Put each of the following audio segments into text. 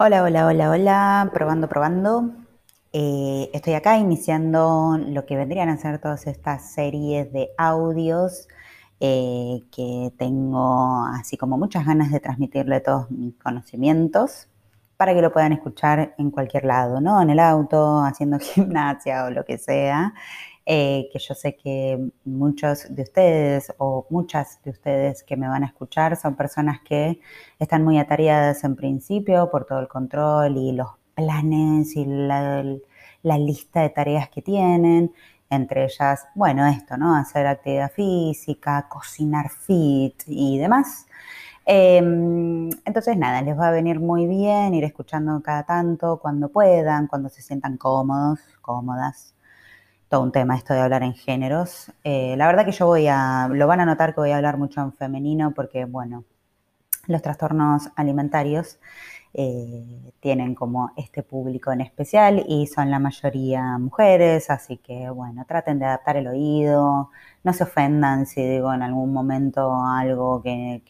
Hola, hola, hola, hola, probando, probando. Eh, estoy acá iniciando lo que vendrían a ser todas estas series de audios eh, que tengo así como muchas ganas de transmitirle todos mis conocimientos para que lo puedan escuchar en cualquier lado, ¿no? En el auto, haciendo gimnasia o lo que sea. Eh, que yo sé que muchos de ustedes o muchas de ustedes que me van a escuchar son personas que están muy atareadas en principio por todo el control y los planes y la, lista de tareas que tienen, entre ellas, bueno, esto, ¿no? Hacer actividad física, cocinar fit y demás. Em, entonces, nada, les va a venir muy bien ir escuchando cada tanto, cuando puedan, cuando se sientan cómodos, cómodas todo un tema esto de hablar en géneros. Eh, la verdad que yo voy a, lo van a notar que voy a hablar mucho en femenino porque, bueno, los trastornos alimentarios eh, tienen como este público en especial y son la mayoría mujeres, así que, bueno, traten de adaptar el oído, no se ofendan si digo en algún momento algo que,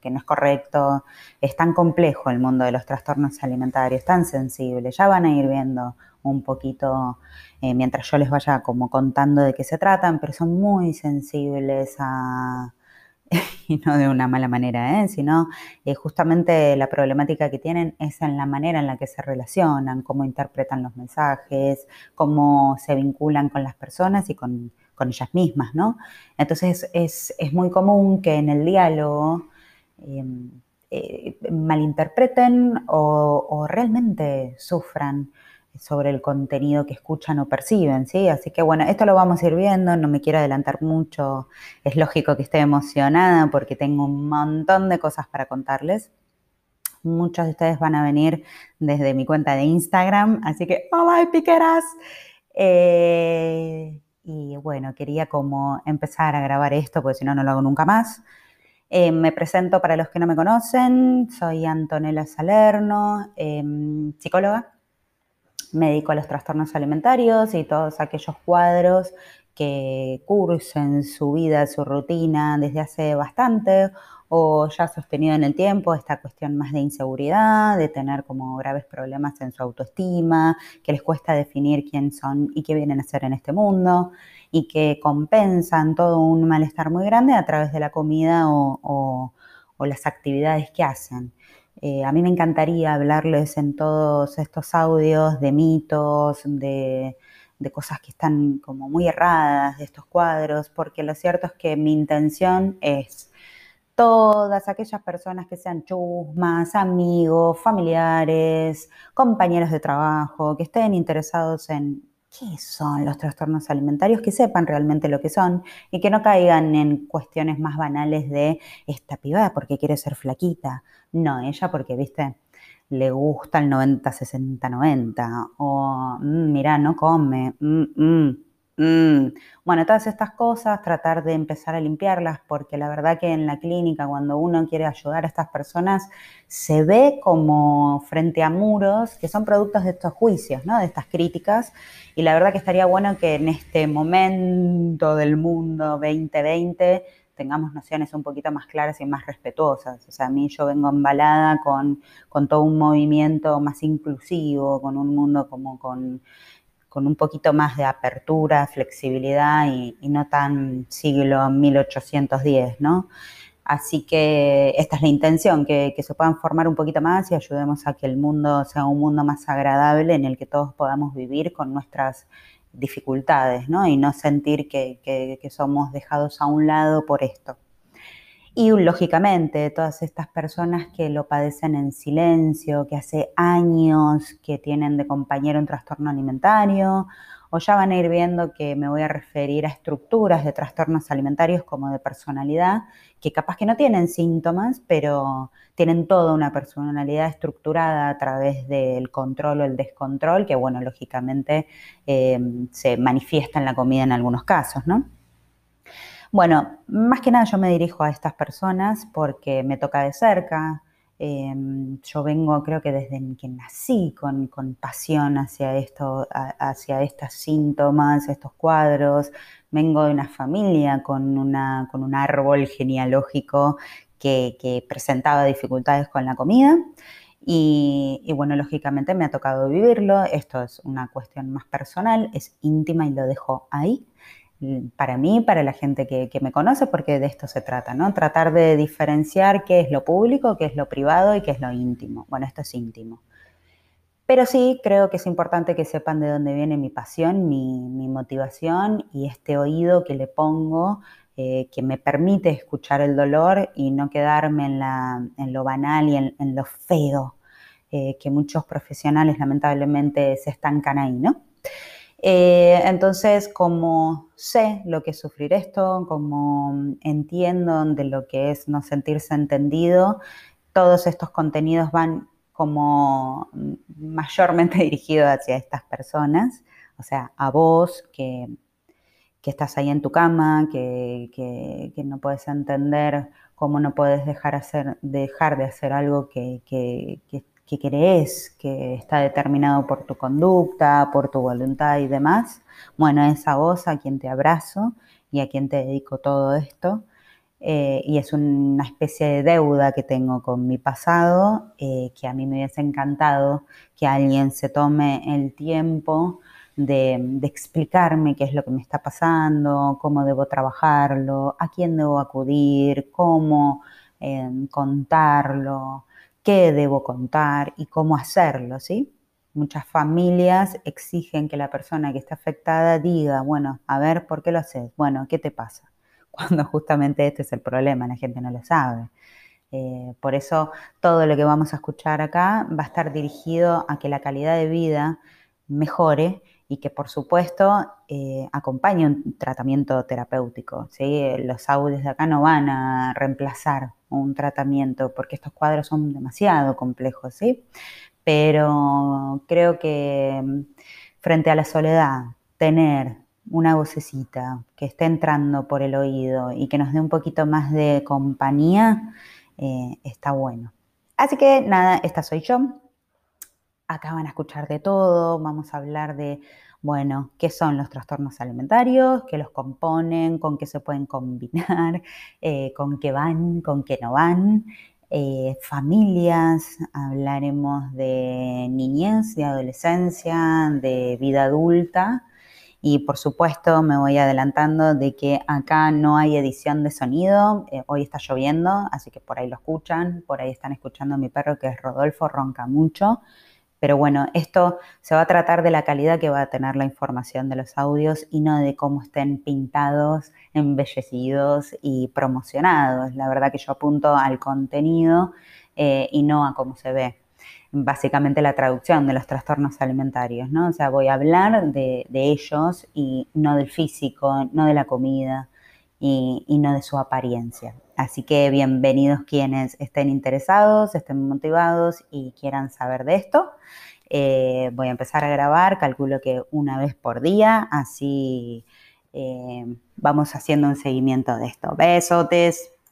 que no es correcto. Es tan complejo el mundo de los trastornos alimentarios, tan sensible, ya van a ir viendo un poquito eh, mientras yo les vaya como contando de qué se tratan, pero son muy sensibles a, y no de una mala manera, ¿eh? sino eh, justamente la problemática que tienen es en la manera en la que se relacionan, cómo interpretan los mensajes, cómo se vinculan con las personas y con, ellas mismas, ¿no? Entonces es, muy común que en el diálogo em, malinterpreten o realmente sufran sobre el contenido que escuchan o perciben, ¿sí? Así que bueno, esto lo vamos a ir viendo, no me quiero adelantar mucho, es lógico que esté emocionada porque tengo un montón de cosas para contarles. Muchos de ustedes van a venir desde mi cuenta de Instagram, así que ¡hola, piqueras! Eh, y bueno, quería como empezar a grabar esto, porque si no, no lo hago nunca más. Eh, me presento para los que no me conocen, soy Antonella Salerno, em, psicóloga, me dedico a los trastornos alimentarios y todos aquellos cuadros que cursen su vida, su rutina desde hace bastante o ya sostenido en el tiempo esta cuestión más de inseguridad, de tener como graves problemas en su autoestima, que les cuesta definir quién son y qué vienen a hacer en este mundo y que compensan todo un malestar muy grande a través de la comida o las actividades que hacen. Eh, a mí me encantaría hablarles en todos estos audios de mitos, de, cosas que están como muy erradas de estos cuadros, porque lo cierto es que mi intención es todas aquellas personas que sean chusmas, amigos, familiares, compañeros de trabajo, que estén interesados en qué son los trastornos alimentarios, que sepan realmente lo que son y que no caigan en cuestiones más banales de esta piba porque quiere ser flaquita. No, ella porque, viste, le gusta el 90, 60, 90. O, mm, mira, no come. Mm, mm, bueno, todas estas cosas, tratar de empezar a limpiarlas, porque la verdad que en la clínica, cuando uno quiere ayudar a estas personas, se ve como frente a muros que son productos de estos juicios, ¿no? De estas críticas. Y la verdad que estaría bueno que en este momento del mundo 2020 tengamos nociones un poquito más claras y más respetuosas. O sea, a mí yo vengo embalada con, con todo un movimiento más inclusivo, con un mundo como con, con un poquito más de apertura, flexibilidad y, no tan siglo 1810, ¿no? Así que esta es la intención, que, que, se puedan formar un poquito más y ayudemos a que el mundo sea un mundo más agradable en el que todos podamos vivir con nuestras dificultades, ¿no? Y no sentir que, somos dejados a un lado por esto. Y lógicamente, todas estas personas que lo padecen en silencio, que hace años que tienen de compañero un trastorno alimentario, o ya van a ir viendo que me voy a referir a estructuras de trastornos alimentarios como de personalidad, que capaz que no tienen síntomas, pero tienen toda una personalidad estructurada a través del control o el descontrol, que bueno, lógicamente em, se manifiesta en la comida en algunos casos, ¿no? Bueno, más que nada yo me dirijo a estas personas porque me toca de cerca, Em, yo vengo, creo que desde que nací, con, pasión hacia esto, hacia estos síntomas, estos cuadros. Vengo de una familia con, con un árbol genealógico que, presentaba dificultades con la comida. Y, bueno, lógicamente me ha tocado vivirlo, esto es una cuestión más personal, es íntima y lo dejo ahí para mí, para la gente que, me conoce, porque de esto se trata, ¿no? Tratar de diferenciar qué es lo público, qué es lo privado y qué es lo íntimo. Bueno, esto es íntimo. Pero sí creo que es importante que sepan de dónde viene mi pasión, mi, motivación y este oído que le pongo, eh, que me permite escuchar el dolor y no quedarme en, lo banal y en, lo feo, eh, que muchos profesionales lamentablemente se estancan ahí, ¿no? Eh, entonces, como sé lo que es sufrir esto, como entiendo de lo que es no sentirse entendido, todos estos contenidos van como mayormente dirigidos hacia estas personas, o sea, a vos que, estás ahí en tu cama, que, no puedes entender cómo no puedes dejar, hacer, dejar de hacer algo que, que, que crees que está determinado por tu conducta, por tu voluntad y demás, bueno, es a vos a quien te abrazo y a quien te dedico todo esto. Eh, y es una especie de deuda que tengo con mi pasado, eh, que a mí me hubiese encantado que alguien se tome el tiempo de, explicarme qué es lo que me está pasando, cómo debo trabajarlo, a quién debo acudir, cómo eh, contarlo, qué debo contar y cómo hacerlo, ¿sí? Muchas familias exigen que la persona que está afectada diga, bueno, a ver, ¿por qué lo haces? Bueno, ¿qué te pasa? Cuando justamente este es el problema, la gente no lo sabe. Eh, por eso todo lo que vamos a escuchar acá va a estar dirigido a que la calidad de vida mejore y que por supuesto eh, acompañe un tratamiento terapéutico. ¿sí? Los audios de acá no van a reemplazar un tratamiento porque estos cuadros son demasiado complejos, ¿sí? pero creo que mm, frente a la soledad, tener una vocecita que esté entrando por el oído y que nos dé un poquito más de compañía, eh, está bueno. Así que nada, esta soy yo. Acá van a escuchar de todo, vamos a hablar de, bueno, qué son los trastornos alimentarios, qué los componen, con qué se pueden combinar, eh, con qué van, con qué no van, eh, familias, hablaremos de niñez, de adolescencia, de vida adulta. Y por supuesto me voy adelantando de que acá no hay edición de sonido, eh, hoy está lloviendo, así que por ahí lo escuchan, por ahí están escuchando a mi perro que es Rodolfo, ronca mucho. Pero bueno, esto se va a tratar de la calidad que va a tener la información de los audios y no de cómo estén pintados, embellecidos y promocionados. La verdad que yo apunto al contenido eh, y no a cómo se ve. Básicamente la traducción de los trastornos alimentarios, ¿no? O sea, voy a hablar de, ellos y no del físico, no de la comida y no de su apariencia. Así que bienvenidos quienes estén interesados, estén motivados y quieran saber de esto. Eh, voy a empezar a grabar, calculo que una vez por día, así eh, vamos haciendo un seguimiento de esto. Besotes.